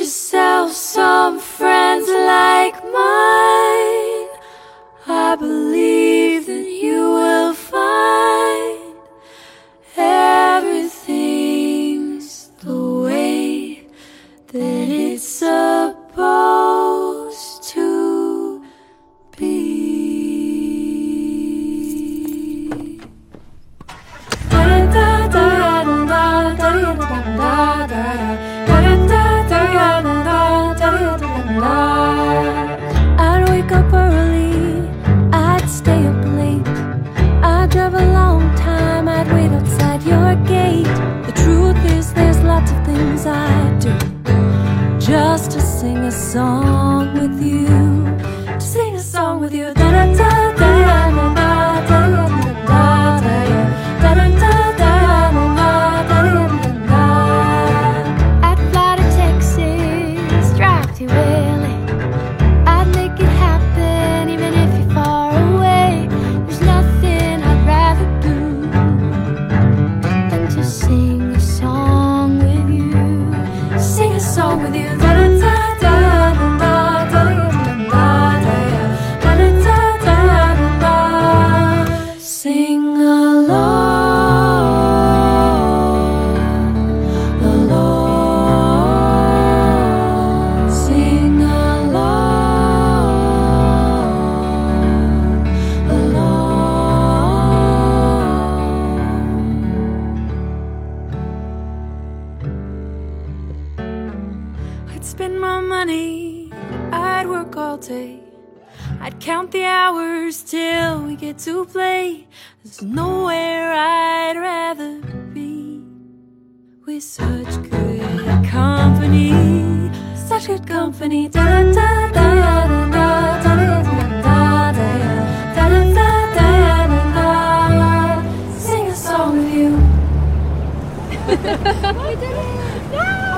yourself some friends. I'd wake up early, I'd stay up late. I'd drive a long time, I'd wait outside your gate. The truth is, there's lots of things I do just to sing a song with you. To sing a song with you. Da, da, da. I'd spend my money, I'd work all day. I'd count the hours till we get to play. There's nowhere I'd rather be with such good company. Such good company. Da da da da da da da da. Sing a song with you. We did it!